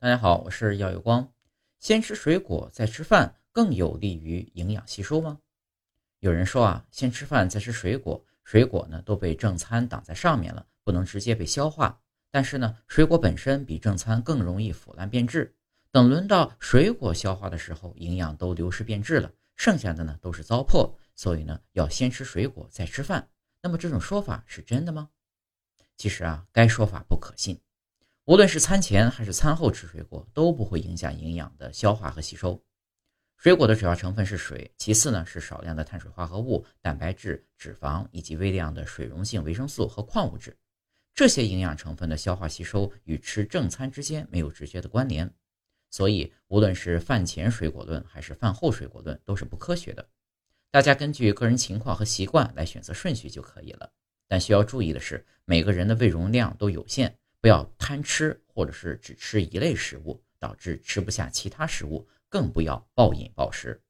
大家好，我是耀有光。先吃水果再吃饭更有利于营养吸收吗？有人说啊，先吃饭再吃水果，水果呢都被正餐挡在上面了，不能直接被消化。但是呢，水果本身比正餐更容易腐烂变质。等轮到水果消化的时候，营养都流失变质了，剩下的呢都是糟粕。所以呢，要先吃水果再吃饭。那么这种说法是真的吗？其实啊，该说法不可信。无论是餐前还是餐后吃水果，都不会影响营养的消化和吸收。水果的主要成分是水，其次呢是少量的碳水化合物、蛋白质、脂肪以及微量的水溶性维生素和矿物质。这些营养成分的消化吸收与吃正餐之间没有直接的关联，所以无论是饭前水果论还是饭后水果论都是不科学的。大家根据个人情况和习惯来选择顺序就可以了。但需要注意的是，每个人的胃容量都有限。不要贪吃，或者是只吃一类食物，导致吃不下其他食物，更不要暴饮暴食。